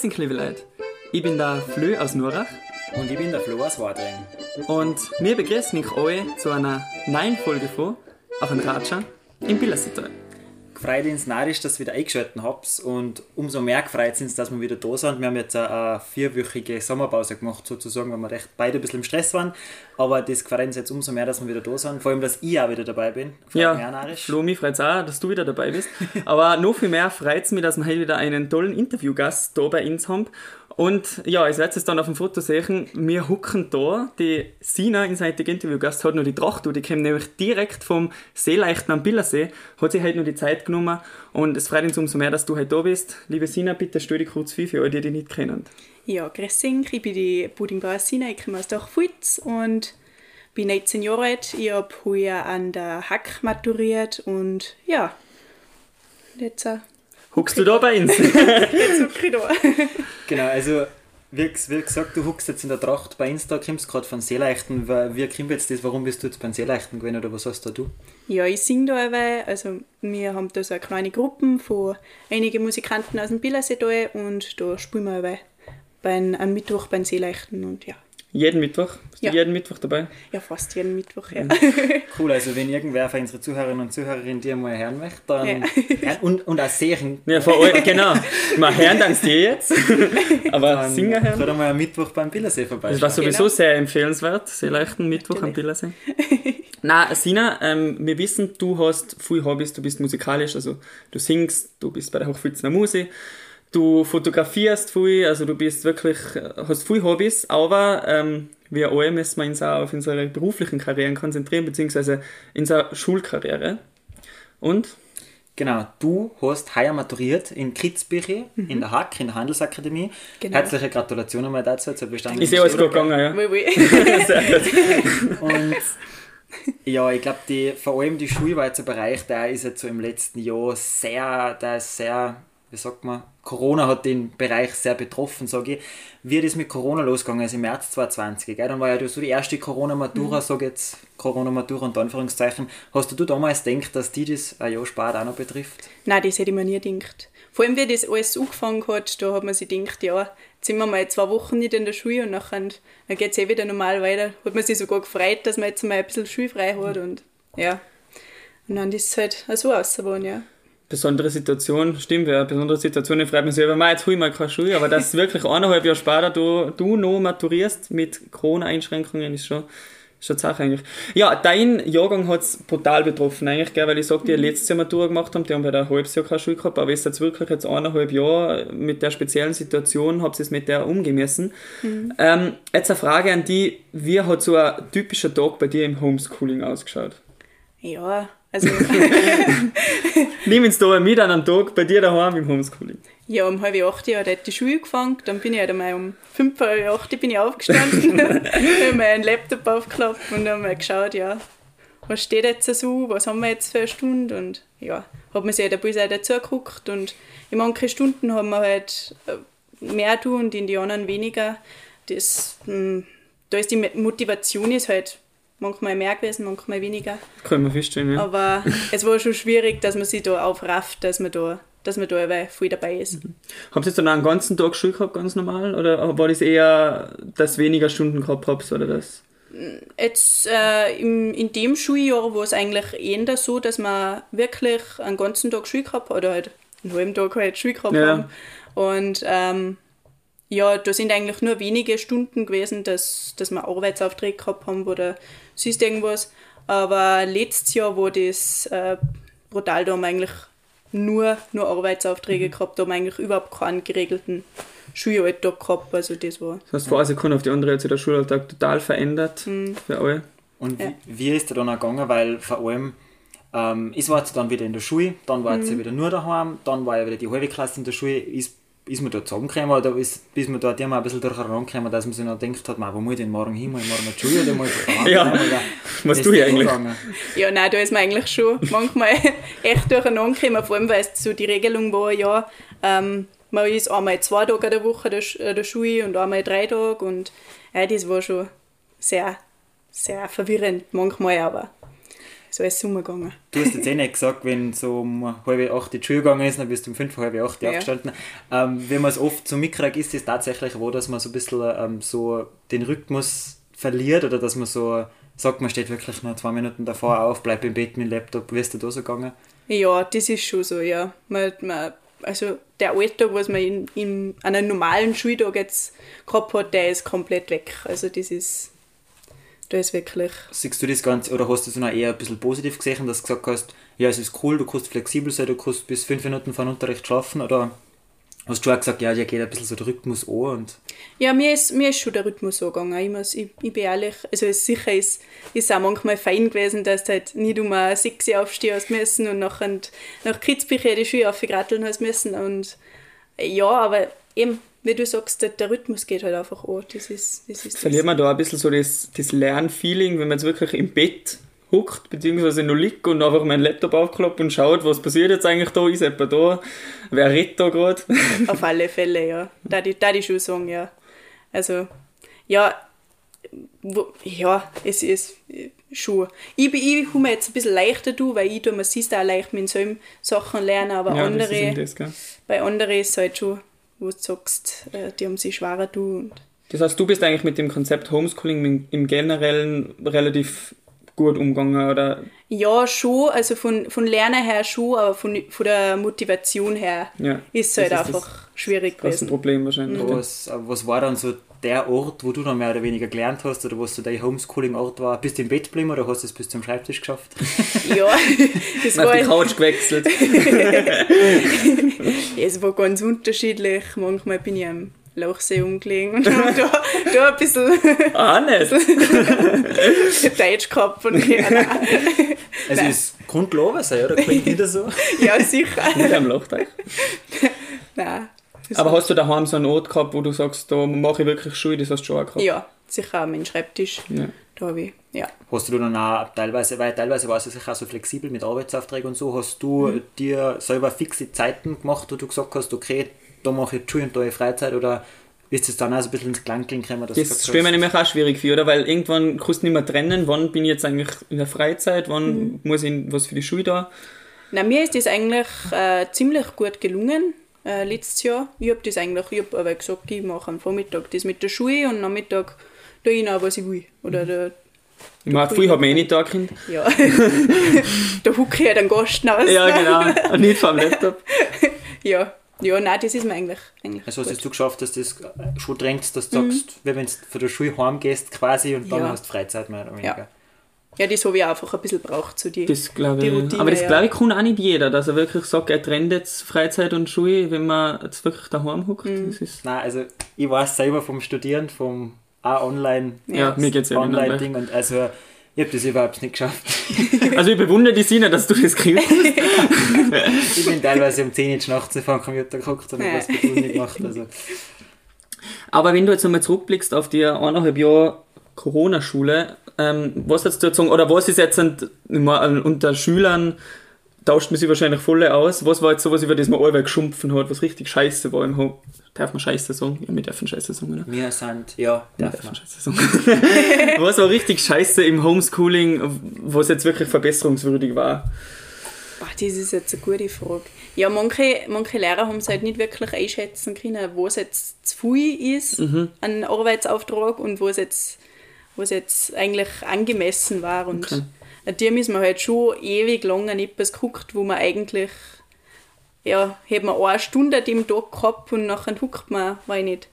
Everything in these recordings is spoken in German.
Grüß liebe Leute. Ich bin der Flö aus Nurach. Und ich bin der Flo aus Wadring. Und wir begrüßen euch alle zu einer neuen Folge von Auf ein Ratscher im Billersital. Gefreut uns narrisch, dass ihr wieder eingeschaltet habt und umso mehr gefreut sind, dass wir wieder da sind. Wir haben jetzt eine vierwöchige Sommerpause gemacht, sozusagen, weil wir recht beide ein bisschen im Stress waren. Aber das gefreut uns jetzt umso mehr, dass wir wieder da sind. Vor allem, dass ich auch wieder dabei bin. Freut ja, Flo, mich freut es auch, dass du wieder dabei bist. Aber noch viel mehr freut es mich, dass wir heute wieder einen tollen Interviewgast da bei uns haben. Und ja, als letztes dann auf dem Foto sehen, wir hucken da, die Sina in seinem Interviewgast hat noch die Tracht, die kommt nämlich direkt vom Seeleichten am Billersee, hat sich halt noch die Zeit genommen und es freut uns umso mehr, dass du heute da bist. Liebe Sina, bitte stell dich kurz vor für alle, die dich nicht kennen. Ja, grüß ich bin die Puddingbauer Sina, ich komme aus Dachfutz und bin 19 Jahre alt. Ich habe heuer an der Hack maturiert und ja, jetzt Huckst du da bei uns? jetzt huck ich da. genau, also wie, wie, gesagt, du huckst jetzt in der Tracht bei Insta, kommst gerade von Seeleichten. Wie kommt jetzt das? Warum bist du jetzt beim Seeleichten gewesen oder was hast da du? Ja, ich singe da eine Also wir haben da so eine kleine Gruppe von einigen Musikanten aus dem Billersee da und da spielen wir eine beim, am Mittwoch beim Seeleichten und ja. Jeden Mittwoch? Bist ja. du jeden Mittwoch dabei? Ja, fast jeden Mittwoch, ja. Cool, also wenn irgendwer von unseren Zuhörerinnen und Zuhörerinnen dir mal hören möchte, dann... Ja. und, und auch sehen. Ja, vor allem, genau. Mal hören dann dir jetzt. Aber dann singen hören. Oder mal am Mittwoch beim Billersee vorbei. Das war sowieso genau. sehr empfehlenswert, sehr leichten Mittwoch am Billersee. Na, Sina, ähm, wir wissen, du hast viele Hobbys, du bist musikalisch, also du singst, du bist bei der Hochfilzener Musik Du fotografierst viel, also du bist wirklich, hast viele Hobbys, aber ähm, wir alle müssen wir uns auch auf unsere beruflichen Karrieren konzentrieren, beziehungsweise in unserer Schulkarriere. Und? Genau, du hast heuer maturiert in Kitzbüchel, mhm. in der Hack, in der Handelsakademie. Genau. Herzliche Gratulation einmal dazu zur Bestandung. Ist ja alles gut gegangen, ja. Oui, oui. Sehr gut. Und ja, ich glaube, vor allem die Schulweizer Bereich, der ist jetzt so im letzten Jahr sehr, der ist sehr wie sagt man, Corona hat den Bereich sehr betroffen, sage ich. Wie das mit Corona losgegangen ist, im März 2020, gell? dann war ja so die erste Corona-Matura, mhm. sage jetzt Corona-Matura unter Anführungszeichen. Hast du damals gedacht, dass die das ein Jahr später auch noch betrifft? Nein, das hätte ich mir nie gedacht. Vor allem, wie das alles angefangen hat, da hat man sich gedacht, ja, jetzt sind wir mal zwei Wochen nicht in der Schule und nachher, dann geht es eh wieder normal weiter. Hat man sich sogar gefreut, dass man jetzt mal ein bisschen schulfrei hat und ja. Und dann ist es halt so ausgeworden, ja besondere Situation, stimmt, ja, besondere Situation, freut mich selber, jetzt hole ich mal keine Schule, aber dass wirklich eineinhalb Jahre später du, du noch maturierst mit Corona-Einschränkungen, ist schon, ist schon Sache eigentlich. Ja, dein Jahrgang hat es brutal betroffen eigentlich, gell, weil ich sag, die mhm. letztes Jahr Matura gemacht haben, die haben bei der halbes Jahr keine Schule gehabt, aber ist jetzt wirklich jetzt eineinhalb Jahre mit der speziellen Situation, habt ihr es mit der umgemessen. Mhm. Ähm, jetzt eine Frage an die, wie hat so ein typischer Tag bei dir im Homeschooling ausgeschaut? Ja, also Nimm uns da mit an einem Tag bei dir daheim im Homeschooling. Ja, um halb acht Uhr hat die Schule angefangen, dann bin ich halt einmal um fünf vor acht bin ich aufgestanden, habe meinen Laptop aufgeklappt und dann mal geschaut, ja, was steht jetzt so, was haben wir jetzt für eine Stunde und ja, hat man sich halt ein bisschen dazu geguckt und in manchen Stunden haben wir halt äh, mehr tun und in die anderen weniger. Das, hm, da ist die Motivation ist halt manchmal mehr gewesen, manchmal weniger. Können wir feststellen, ja. Aber es war schon schwierig, dass man sich da aufrafft, dass man da, dass man da viel dabei ist. Mhm. Habt ihr jetzt dann einen ganzen Tag Schule gehabt, ganz normal? Oder war das eher, dass weniger Stunden gehabt habt, oder das? Jetzt äh, im, in dem Schuljahr war es eigentlich eher so, dass man wirklich einen ganzen Tag Schule gehabt hat, oder halt einen halben Tag halt Schule gehabt ja. haben. Und ähm, ja, da sind eigentlich nur wenige Stunden gewesen, dass, dass wir Arbeitsaufträge gehabt haben oder sonst irgendwas. Aber letztes Jahr war das äh, brutal, da haben wir eigentlich nur, nur Arbeitsaufträge mhm. gehabt, da haben wir eigentlich überhaupt keinen geregelten Schulalltag gehabt. Also das war. Das heißt, von einer Sekunde auf die andere hat sich der Schulalltag total verändert mhm. für alle. Und ja. wie, wie ist der dann auch gegangen? Weil vor allem, ähm, ich war jetzt dann wieder in der Schule, dann war mhm. wieder nur daheim, dann war ja wieder die halbe Klasse in der Schule, ist ist man da zusammengekommen oder ist, bis man dort immer ein bisschen durcheinander gekommen, dass man sich noch denkt hat, wo muss ich denn morgen hin, muss ich morgen in die Schule oder muss ich Ja, was tue ich eigentlich? Ja, nein, da ist man eigentlich schon manchmal echt durcheinander gekommen, vor allem, weil es so die Regelung war, ja, ähm, man ist einmal zwei Tage in der Woche der, der Schule und einmal drei Tage und ja, das war schon sehr, sehr verwirrend manchmal, aber ist alles umgegangen. Du hast jetzt eh nicht gesagt, wenn so um halb acht die Schule gegangen ist, dann bist du um fünf, halb acht Ja. aufgestanden. Ähm, wenn man es oft so mitkriegt, ist es tatsächlich wo, dass man so ein bisschen ähm, so den Rhythmus verliert oder dass man so sagt, man steht wirklich nur zwei Minuten davor auf, bleibt im Bett mit dem Laptop. Wie ist dir da so gegangen? Ja, das ist schon so, ja. Man, man, also der Alltag, was man in, in einem normalen Schultag jetzt gehabt hat, der ist komplett weg. Also das ist, da ist wirklich, Siehst du das Ganze oder hast du es noch eher ein bisschen positiv gesehen, dass du gesagt hast, ja, es ist cool, du kannst flexibel sein, du kannst bis fünf Minuten vor dem Unterricht schlafen oder hast du auch gesagt, ja, dir geht ein bisschen so der Rhythmus an und ja, mir ist, mir ist schon der Rhythmus so gegangen. Ich, muss, ich, ich bin ehrlich, also es sicher ist es auch manchmal fein gewesen, dass du halt nicht um 6 Uhr aufstehen hast müssen und nachher nach Kitzbücher die Schuhe aufgratteln hast müssen und ja, aber eben, wie du sagst, der, der Rhythmus geht halt einfach an. Das ist, das ist Verliert man da ein bisschen so das, das Lernfeeling, wenn man jetzt wirklich im Bett huckt, beziehungsweise nur liegt und einfach meinen Laptop aufklappt und schaut, was passiert jetzt eigentlich da, ist jemand da, wer redet da gerade? Auf alle Fälle, ja. Da die, da die schon sagen, ja. Also, ja, wo, ja, es ist äh, schon. Ich, bin- ich habe mir jetzt ein bisschen leichter, du, weil ich, tu, man sieht auch leicht mit solchen Sachen lernen, aber Ja, das andere, das, gell? bei anderen ist es halt schon, wo du sagst, äh, die haben sich schwerer, du. Und Das heißt, du bist eigentlich mit dem Konzept Homeschooling im, Generellen relativ gut umgegangen, oder? ja, schon, also von, von Lernen her schon, aber von, von der Motivation her Ja, ist es halt das ist einfach schwierig Das ist ein gewesen. Problem wahrscheinlich. gell? was, äh, was war dann so der Ort, wo du dann mehr oder weniger gelernt hast oder was so dein Homeschooling-Ort war? Bist du im Bett geblieben oder hast du es bis zum Schreibtisch geschafft? Ja, das Man war, die Couch gewechselt. es war ganz unterschiedlich. Manchmal bin ich am Lauchsee umgelegen und habe da, da ein bisschen ah, nicht. Deutsch gehabt. Und ja, nein. Also ist sein, oder? Klingt nicht so? ja, sicher. Mit einem Lochteich. Nein. Das Aber hast du daheim so einen Ort gehabt, wo du sagst, da mache ich wirklich Schule, das hast du schon auch gehabt? Ja, sicher auch mein Schreibtisch. Ja. Da habe ich, ja. Hast du dann auch teilweise, weil teilweise war es ja sicher auch so flexibel mit Arbeitsaufträgen und so, hast du Mhm. dir selber fixe Zeiten gemacht, wo du gesagt hast, okay, da mache ich die Schule und da habe ich Freizeit oder ist es dann auch so ein bisschen ins Klankeln gekommen, du Das gesagt stelle mir nämlich auch schwierig vor, oder? Weil irgendwann kannst du nicht mehr trennen, wann bin ich jetzt eigentlich in der Freizeit, wann Mhm. muss ich was für die Schule da. Na, mir ist das eigentlich äh, ziemlich gut gelungen äh, letztes Jahr. Ich habe das eigentlich, ich habe aber gesagt, ich mache am Vormittag das mit der Schule und am Nachmittag tue ich noch, was ich will. Oder da, Ich meine, früh hat man eh nicht da, Kind. ja, da hucke ich halt einen Gast aus. Ja, genau. Und nicht vom Laptop. Ja, ja, nein, das ist mir eigentlich, eigentlich also hast gut. es du geschafft, dass du das schon drängst, dass du sagst, wie wenn du von der Schule heimgehst quasi und dann Mhm. Ja. hast du Freizeit mehr oder weniger. Ja. Ja, habe ich auch einfach ein bisschen braucht, so die. Das glaube Die ich. Routine, aber das ja. glaube ich kann auch nicht jeder, dass er wirklich sagt, er trennt jetzt Freizeit und Schule, wenn man jetzt wirklich daheim hockt. Mhm. Das ist, Nein, also ich weiß selber vom Studieren, vom auch online, ja, mir geht es ja online Ding und also ich habe das überhaupt nicht geschafft. Also ich bewundere die Sina, dass du das kriegst. Ich bin teilweise um 10 Uhr nachts vor dem Computer geguckt und habe was mit Uni gemacht. Also. Aber wenn du jetzt nochmal zurückblickst auf die eineinhalb Jahre Corona-Schule, ähm, was jetzt du sagen, oder was ist jetzt unter Schülern, tauscht man sich wahrscheinlich voll aus, was war jetzt sowas, über das man allweil geschumpfen hat, was richtig scheiße war im Home? Darf man scheiße sagen? Ja, wir dürfen scheiße sagen, oder? Wir sind, ja, Wir dürfen man. scheiße sagen. was war richtig scheiße im Homeschooling, was jetzt wirklich verbesserungswürdig war? Boah, das ist jetzt eine gute Frage. Ja, manche, manche Lehrer haben es halt nicht wirklich einschätzen können, was jetzt zu viel ist Mhm. an Arbeitsauftrag und was jetzt, was jetzt eigentlich angemessen war. Und Okay. an dem ist man halt schon ewig lang an etwas geguckt, wo man eigentlich, ja, hätte man eine Stunde an dem Tag gehabt und nachher huckt man, weiß ich nicht,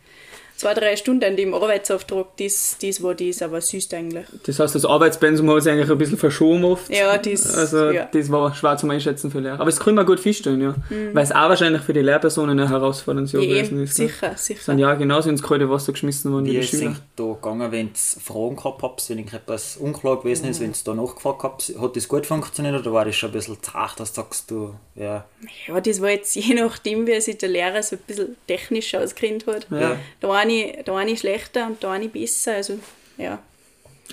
zwei, drei Stunden an dem Arbeitsauftrag, das, das war das, aber süß eigentlich. Das heißt, das Arbeitspensum hat sich eigentlich ein bisschen verschoben oft. Ja, das, Also ja. das war schwer zum Einschätzen für Lehrer. Aber das kann man gut feststellen, ja. Weil es auch wahrscheinlich für die Lehrpersonen eine herausfordernde Jahr Ja, gewesen ist. Ne? sicher, sicher. Sind ja genauso ins kalte Wasser geschmissen worden wie Wie die ist es Schüler. eigentlich da gegangen, wenn ihr Fragen gehabt habt, wenn irgendetwas unklar gewesen ist, wenn ihr da nachgefragt habt, hat das gut funktioniert oder war das schon ein bisschen zart, dass du sagst, du, ja, Ja, das war jetzt je nachdem, wie sich der Lehrer so ein bisschen technisch auskennt hat. Ja. Der eine, der eine schlechter und der eine besser. Also, ja,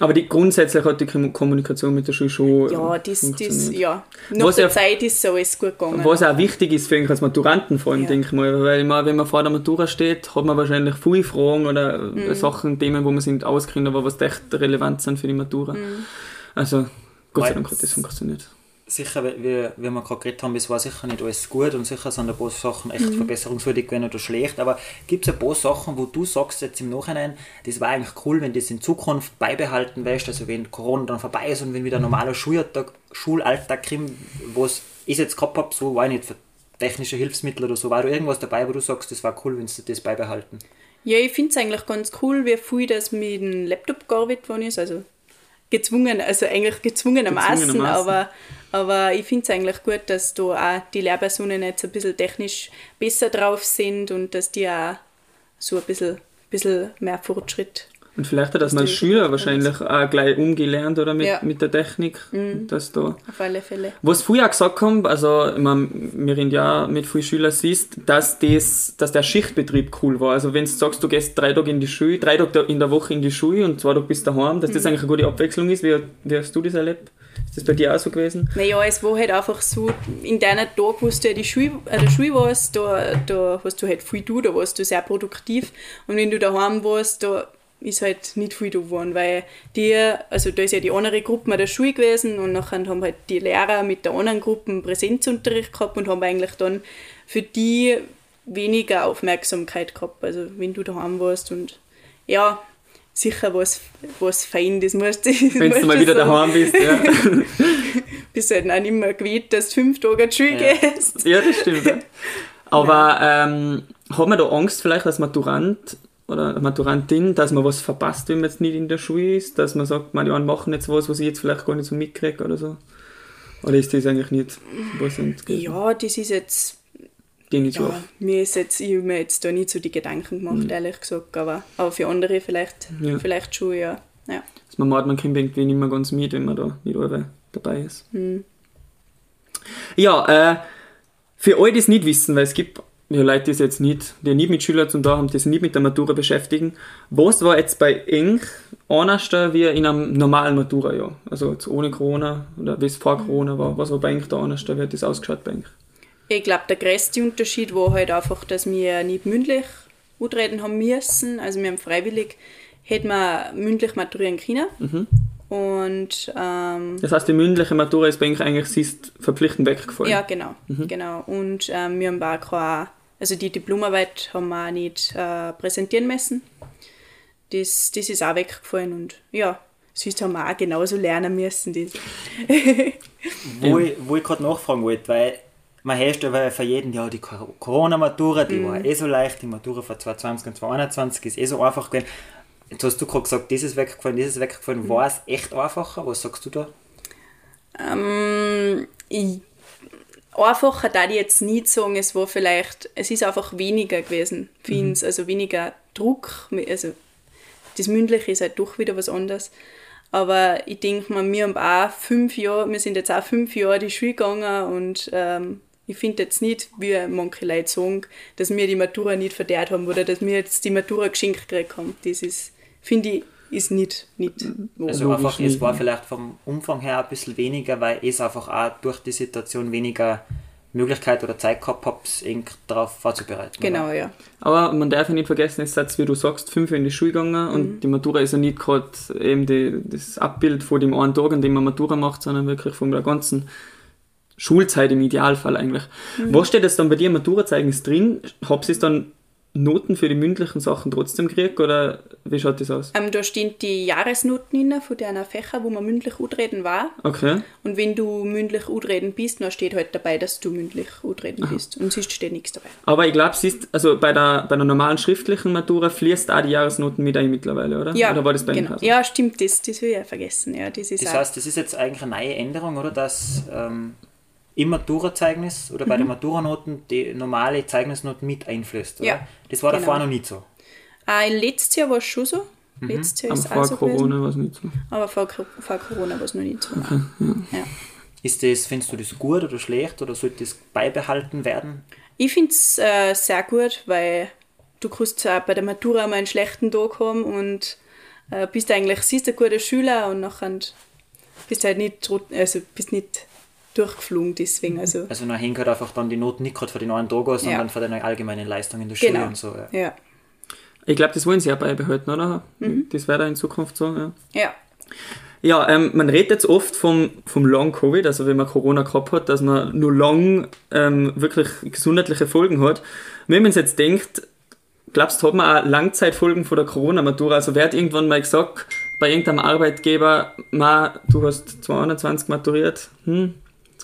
Aber die, grundsätzlich hat die Kom- Kommunikation mit der Schule schon ja das, das, funktioniert. ja. Nach Was der ja- Zeit ist so alles gut gegangen. Was auch wichtig ist für als Maturanten vor allem, Ja. denke ich mal. Weil meine, wenn man vor der Matura steht, hat man wahrscheinlich viele Fragen oder Mhm. Sachen, Themen, wo man sich nicht auskennt, aber was echt relevant sind für die Matura. Mhm. Also Gott sei Dank hat das funktioniert. Sicher, wie, wie wir gerade geredet haben, es war sicher nicht alles gut und sicher sind ein paar Sachen echt mhm. verbesserungswürdig gewesen oder schlecht, aber gibt es ein paar Sachen, wo du sagst jetzt im Nachhinein, das war eigentlich cool, wenn das in Zukunft beibehalten wärst, also wenn Corona dann vorbei ist und wenn wieder ein normaler Schulalltag, Schulalltag kommt, was ich jetzt gehabt habe, so war ich nicht für technische Hilfsmittel oder so, war da irgendwas dabei, wo du sagst, das war cool, wenn sie das beibehalten? Ja, ich finde es eigentlich ganz cool, wie viel das mit dem Laptop gearbeitet worden ist, also gezwungen, also eigentlich gezwungenermaßen, aber, aber ich finde es eigentlich gut, dass da auch die Lehrpersonen jetzt ein bisschen technisch besser drauf sind und dass die auch so ein bisschen, bisschen mehr Fortschritt und vielleicht hat das mal Schüler wahrscheinlich auch gleich umgelernt oder mit, ja. mit der Technik. Mhm. Dass da, Auf alle Fälle. Was früher gesagt haben, also ich meine, wir in ja mit vielen Schülern siehst, dass, das, dass der Schichtbetrieb cool war. Also wenn du sagst, du gehst drei Tage in die Schule, drei Tage in der Woche in die Schule und zwei Tage bist daheim, dass mhm. das eigentlich eine gute Abwechslung ist. Wie, wie hast du das erlebt? Ist das bei dir auch so gewesen? Naja, es war halt einfach so, in deiner Tag, wo du ja die Schule, äh, der Schule warst, da, da hast du halt viel du, da warst du sehr produktiv. Und wenn du daheim warst, da ist halt nicht viel da geworden, weil die, also da ist ja die andere Gruppe an der Schule gewesen und nachher haben halt die Lehrer mit der anderen Gruppe Präsenzunterricht gehabt und haben eigentlich dann für die weniger Aufmerksamkeit gehabt, also wenn du daheim warst und ja, sicher was, was fein, das musst du Wenn du mal wieder sagen. daheim bist, ja. bist halt auch nicht mehr gewählt, dass du fünf Tage die Schule ja. gehst. Ja, das stimmt. Ja. Aber ähm, hat man da Angst vielleicht als Maturant oder Maturantin, dass man was verpasst, wenn man jetzt nicht in der Schule ist, dass man sagt, anderen machen jetzt was, was ich jetzt vielleicht gar nicht so mitkriege oder so? Oder ist das eigentlich nicht was Ja, das ist jetzt die nicht ja, mir ist jetzt, ich habe mir jetzt da nicht so die Gedanken gemacht, mhm. ehrlich gesagt, aber, aber für andere vielleicht, ja. vielleicht schon, ja. ja. Also man merkt, man kommt irgendwie nicht mehr ganz mit, wenn man da nicht alle dabei ist. Mhm. Ja, äh, für alle, die es nicht wissen, weil es gibt ja, Leute, die es jetzt nicht, die nicht mit Schülern zum da haben, die sich nicht mit der Matura beschäftigen. Was war jetzt bei Eng anders wie in einem normalen Matura-Jahr? Also jetzt ohne Corona oder wie es vor Corona war. Was war bei Eng da anders? Wie hat das ausgeschaut bei Eng? Ich glaube, der größte Unterschied war halt einfach, dass wir nicht mündlich antreten haben müssen. Also wir haben freiwillig, hätten wir mündlich maturieren können. Mhm. Und, ähm, das heißt, die mündliche Matura ist bei eigentlich siehst, verpflichtend weggefallen? Ja, genau. Mhm. genau. Und ähm, wir haben auch keine also die Diplomarbeit haben wir auch nicht äh, präsentieren müssen. Das, das ist auch weggefallen und ja, sonst haben wir auch genauso lernen müssen. Das. wo ich, wo ich gerade nachfragen wollte, weil man hört ja für jeden, ja, die Corona-Matura, die mm. war eh so leicht, die Matura von 2020 und 2021 ist eh so einfach gewesen. Jetzt hast du gerade gesagt, das ist weggefallen, das ist weggefallen. Mm. War es echt einfacher? Was sagst du da? Ähm, ich einfacher da ich jetzt nicht sagen, es war vielleicht, es ist einfach weniger gewesen, finde mhm. also weniger Druck, also das Mündliche ist halt doch wieder was anderes. Aber ich denke mal, wir haben auch fünf Jahre, wir sind jetzt auch fünf Jahre die Schule gegangen und ähm, ich finde jetzt nicht, wie manche Leute sagen, dass wir die Matura nicht verdient haben oder dass wir jetzt die Matura geschenkt gekriegt haben. Das ist, finde ich, ist nicht, nicht wo. Also einfach, es war vielleicht vom Umfang her ein bisschen weniger, weil ich einfach auch durch die Situation weniger Möglichkeit oder Zeit gehabt habe, darauf vorzubereiten. Genau, oder? ja. Aber man darf ja nicht vergessen, es ist wie du sagst, fünf in die Schule gegangen mhm. und die Matura ist ja nicht gerade eben die, das Abbild von dem einen Tag, an dem man Matura macht, sondern wirklich von der ganzen Schulzeit im Idealfall eigentlich. Mhm. Was steht jetzt dann bei dir im Maturazeugnis drin? Hab's es dann Noten für die mündlichen Sachen trotzdem gekriegt oder wie schaut das aus? Ähm, da stehen die Jahresnoten drin von deiner Fächer, wo man mündlich utreden war. Okay. Und wenn du mündlich utreden bist, dann steht halt dabei, dass du mündlich utreden bist. Und sonst steht nichts dabei. Aber ich glaube, siehst also bei der, bei der normalen schriftlichen Matura fließt auch die Jahresnoten mit ein mittlerweile, oder? Ja, oder war das bei genau. Ja, stimmt, das, das will ich ja vergessen. Ja, das ist das heißt, das ist jetzt eigentlich eine neue Änderung, oder? Dass ähm, im Maturazeugnis oder bei mhm. den Maturanoten die normale Zeugnisnoten mit einflößt. Oder? Ja, das war genau. davor noch nicht so. Äh, letztes Jahr war es schon so. Mhm. Letztes Jahr ist vor Corona war es nicht so. Aber vor, vor Corona war es noch nicht so. Okay, ja. Ja. Ist das, findest du das gut oder schlecht oder sollte das beibehalten werden? Ich finde es äh, sehr gut, weil du kannst äh, bei der Matura mal einen schlechten Tag haben und äh, bist eigentlich, siehst ein guter Schüler und nachher bist halt nicht, also bist nicht durchgeflogen deswegen. Also, also nachher hängt halt einfach dann die Noten nicht gerade für den neuen Tag aus, sondern ja. für deine allgemeinen Leistungen in der Schule genau. und so. Ja. ja. Ich glaube, das wollen sie ja beibehalten, oder? Mhm. Das wäre in Zukunft so, ja. Ja. Ja, ähm, man redet jetzt oft vom, vom Long Covid, also wenn man Corona gehabt hat, dass man nur lang ähm, wirklich gesundheitliche Folgen hat. Wenn man jetzt denkt, glaubst du, hat man auch Langzeitfolgen von der Corona-Matura? Also wer hat irgendwann mal gesagt, bei irgendeinem Arbeitgeber, Ma, du hast 220 maturiert, hm,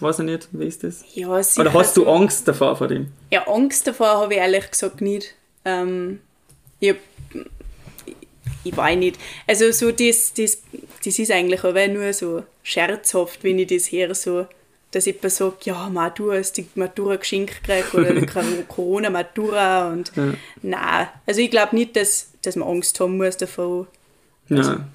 jetzt weiß ich nicht, wie ist das? Ja, sicher Oder hast du Angst davor vor dem? Ja, Angst davor habe ich ehrlich gesagt nicht. Ähm, ich, hab, ich weiß nicht. Also so das, das, das ist eigentlich aber nur so scherzhaft, wenn ich das höre, so, dass jemand sagt, ja, Ma, du hast die Matura geschenkt gekriegt oder Corona-Matura und Ja. nein. Also ich glaube nicht, dass, dass man Angst haben muss davon. Also, Ja.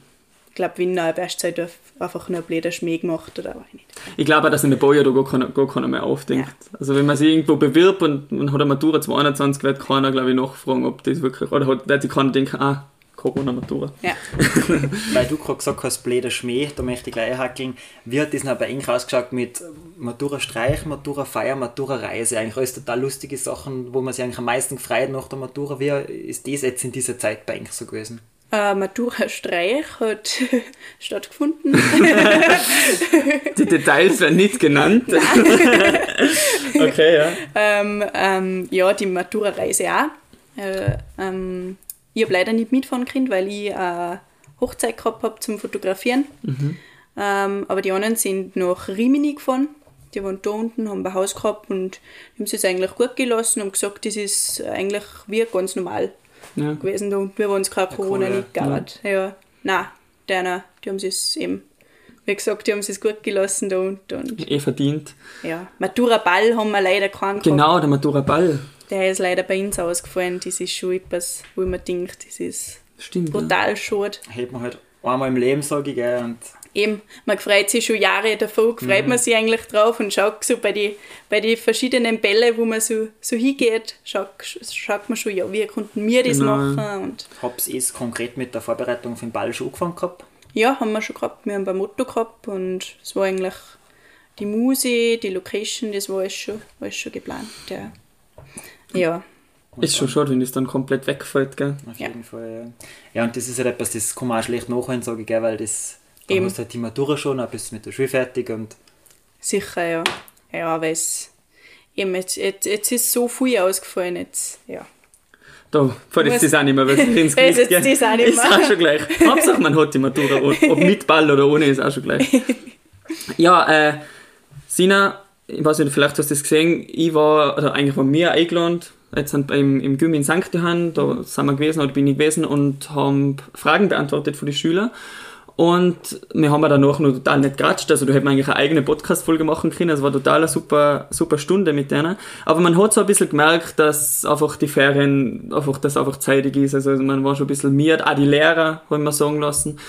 Ich glaube, wenn er erst halt einfach nur ein blöder Schmäh gemacht oder ich nicht. Ich glaube auch, dass in der Baujahr da gar keiner, gar keiner mehr aufdenkt. Also wenn man sich irgendwo bewirbt und man hat eine Matura 221, wird keiner, glaube ich, nachfragen, ob das wirklich, oder hat, wird sich keiner denken, ah, Corona-Matura. Ja. Weil du gerade gesagt hast, blöder Schmäh, da möchte ich gleich hackeln. Wie hat das noch bei Ihnen ausgeschaut mit Matura Streich, Matura Feier, Matura Reise? Eigentlich alles total lustige Sachen, wo man sich eigentlich am meisten gefreut nach der Matura. Wie ist das jetzt in dieser Zeit bei Ihnen so gewesen? Äh, Matura Streich hat stattgefunden. Die Details werden nicht genannt. okay, ja. ähm, ähm, ja, die Matura-Reise auch. Äh, ähm, ich habe leider nicht mitfahren können, weil ich eine Hochzeit gehabt habe zum Fotografieren. Ähm, aber die anderen sind nach Rimini gefahren. Die waren da unten, haben ein Haus gehabt und haben es eigentlich gut gelassen und gesagt, das ist eigentlich wie ganz normal ja. gewesen da unten. Wir waren uns kein Corona cool, ja. nicht gehabt. Ja. Nein, deiner, die haben es eben, wie gesagt, die haben es gut gelassen da unten. Und Eh verdient. ja, Matura-Ball haben wir leider keinen gehabt. Genau, der Matura-Ball. Der ist leider bei uns ausgefallen. Das ist schon etwas, wo mir denke, das ist Stimmt. Ja. brutal schade. Hätte man halt einmal im Leben, sage ich, und Eben, man freut sich schon Jahre davon, freut man sich eigentlich drauf und schaut so bei den bei die verschiedenen Bälle, wo man so, so hingeht, schaut, schaut man schon, ja, wie konnten wir das Genau. machen? Und hab's es konkret mit der Vorbereitung für den Ball schon angefangen gehabt. ja, haben wir schon gehabt. Wir haben ein Motto gehabt und es war eigentlich die Musik, die Location, das war alles schon, alles schon geplant. Ja. ja. Ist schon schade, wenn das dann komplett wegfällt, gell? Auf Ja. jeden Fall, ja. Ja, und das ist halt etwas, das kann man auch schlecht nachholen, sage ich, gell, weil das, Eben. hast du halt die Matura schon, dann bist du mit der Schule fertig und Sicher, ja. Ja, weil es eben jetzt, jetzt, jetzt ist so viel ausgefallen. Jetzt, ja. Da Was- das auch nicht mehr, weil es ins jetzt geht. das auch nicht Ist mehr. auch schon gleich. Hauptsache man hat die Matura, ob ob mit Ball oder ohne, ist auch schon gleich. Ja, äh, Sina, ich weiß nicht, vielleicht hast du das gesehen, ich war, oder eigentlich waren wir eingeladen, jetzt sind beim, im Gymnasium in St. Johann, da sind wir gewesen, oder bin ich gewesen und haben Fragen beantwortet von den Schülern. Und wir haben danach noch total nicht geratscht, also da hätten wir eigentlich eine eigene Podcast-Folge machen können, es war total eine super, super Stunde mit denen. Aber man hat so ein bisschen gemerkt, dass einfach die Ferien, einfach, dass einfach zeitig ist, also man war schon ein bisschen miert, auch die Lehrer, haben wir sagen lassen.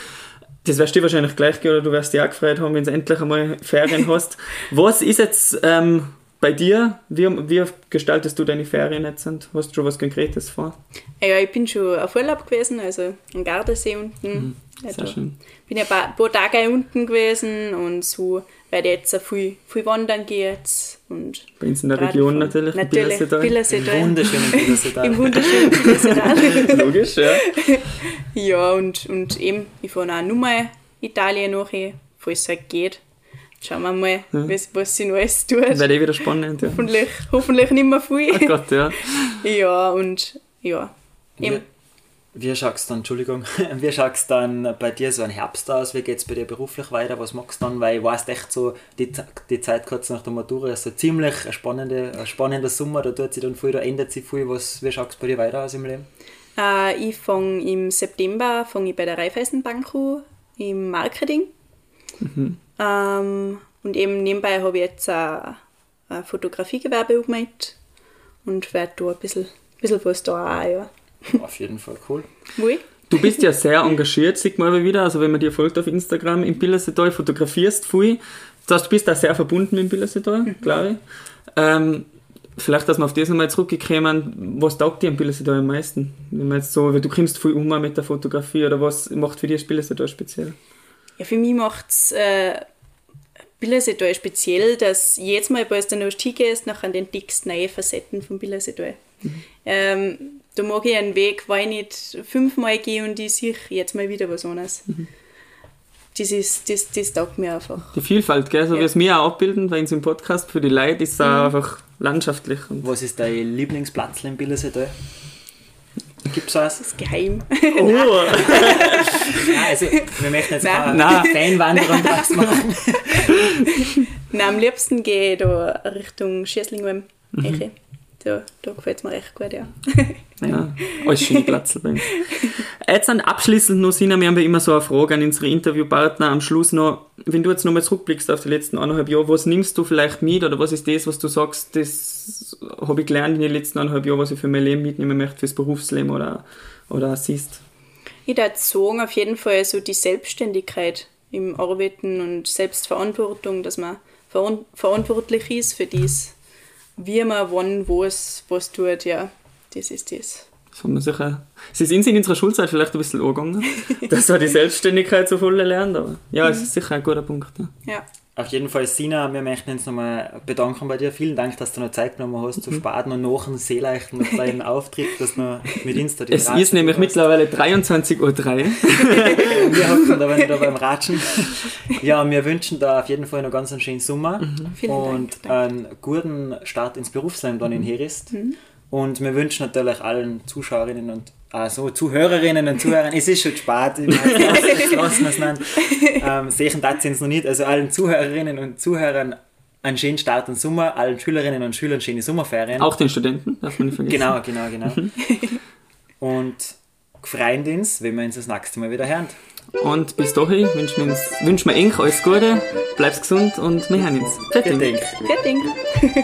Das wirst du wahrscheinlich gleich gehen, oder du wirst dich auch gefreut haben, wenn du endlich einmal Ferien hast. Was ist jetzt ähm, bei dir? Wie, wie gestaltest du deine Ferien jetzt? Und hast du schon was Konkretes vor? ja, ich bin schon auf Urlaub gewesen, also am Gardasee unten. Also, Sehr schön. bin ja ein paar, paar Tage unten gewesen und so werde ich jetzt viel, viel wandern gehen jetzt. Und Bei uns in der. Region natürlich, Natürlich, Billersetal. Billersetal. wunderschönen Bildersetal. Im wunderschönen Billersetal. Logisch, ja. Ja, und, und eben, ich fahre auch nur mal Italien nachher, falls es halt geht. Schauen wir mal, was, was sie noch alles tut. Wäre eh wieder spannend, ja. Hoffentlich, hoffentlich nicht mehr Oh viel. Gott, ja. Ja, und ja. Eben, Wie, wie schaust dann, Entschuldigung, wie schaust dann bei dir so ein Herbst aus? Wie geht es bei dir beruflich weiter? Was machst du dann? Weil ich weiß echt so, die, die Zeit kurz nach der Matura ist so ziemlich ein, spannende, ein spannender Sommer, da tut sich dann viel, da ändert sich viel. Was, wie schaust du bei dir weiter aus im Leben? äh, ich fange im September fang ich bei der Raiffeisenbank an, im Marketing. Ähm, und eben nebenbei habe ich jetzt ein, ein Fotografiegewerbe angemeldet und werde da ein bisschen, bisschen was da auch, ja. Auf jeden Fall cool. Wo? Du bist ja sehr engagiert, sieht man aber wieder. Also wenn man dir folgt auf Instagram im Billersetal, fotografierst viel. Das heißt, du bist da sehr verbunden mit dem Billersetal, glaube ich. Ähm, vielleicht, dass wir auf das nochmal zurückgekommen, was taugt dir am Billersetal am meisten? Wenn man jetzt so, weil du kommst viel um mit der Fotografie oder was macht für dich das Billersetal speziell? Ja, für mich macht es äh, Billersetal speziell, dass jedes Mal, wenn du noch hingehst, nachher entdeckst neue Facetten von Billersetal. Ähm, da mag ich einen Weg, weil ich nicht fünfmal gehe und ich sehe jetzt mal wieder was anderes. das, ist, das, das taugt mir einfach. Die Vielfalt, gell? so Ja. wie es wir auch abbilden bei uns im Podcast für die Leute, ist es Mhm. auch einfach landschaftlich. Und Was ist dein Lieblingsplatz im Bilderseetal? Gibt es was? Das ist geheim. oh, Nein, also wir möchten jetzt Nein. keine Fanwanderung draus machen. Nein, am liebsten gehe ich da Richtung Schießlingwem. Mhm. Da, da gefällt es mir recht gut, ja. ja, alles schöne Plätze bei. Jetzt dann abschließend noch, Sina, wir haben ja immer so eine Frage an unsere Interviewpartner am Schluss noch. Wenn du jetzt nochmal zurückblickst auf die letzten eineinhalb Jahre, was nimmst du vielleicht mit oder was ist das, was du sagst, das habe ich gelernt in den letzten eineinhalb Jahren, was ich für mein Leben mitnehmen möchte, fürs Berufsleben oder, oder siehst? Ich würde sagen, auf jeden Fall so die Selbstständigkeit im Arbeiten und Selbstverantwortung, dass man veran- verantwortlich ist für das, wie man wann was, was tut, ja, das ist das. Das haben wir sicher. Es ist in unserer Schulzeit vielleicht ein bisschen angegangen, dass wir die Selbstständigkeit so voll lernen, aber ja, es ist sicher ein guter Punkt. Ja. Ja, Auf jeden Fall, Sina, wir möchten uns nochmal bedanken bei dir. Vielen Dank, dass du noch Zeit genommen hast zu Spaten und nach dem Seeleichten noch deinen Auftritt, dass du mit uns da die Es Ratschen ist nämlich hast. mittlerweile 23.03 Uhr. Wir hocken da wieder beim Ratschen. Ja, wir wünschen da auf jeden Fall noch ganz einen schönen Sommer Vielen und Dank, einen guten Start ins Berufsleben dann in Herist. Und wir wünschen natürlich allen Zuschauerinnen und also Zuhörerinnen und Zuhörern, es ist schon spät, ich meine, lassen- lassen wir es nicht. Ähm, sehen das sind es noch nicht. Also allen Zuhörerinnen und Zuhörern einen schönen Start im Sommer, allen Schülerinnen und Schülern schöne Sommerferien. Auch den Studenten, darf man nicht vergessen. Genau, genau, genau. Und freuen uns, wenn wir uns das nächste Mal wieder hören. Und bis dahin wünschen wir, uns, wünschen wir eng alles Gute, bleib's gesund und wir hören uns. Fertig. Fertig.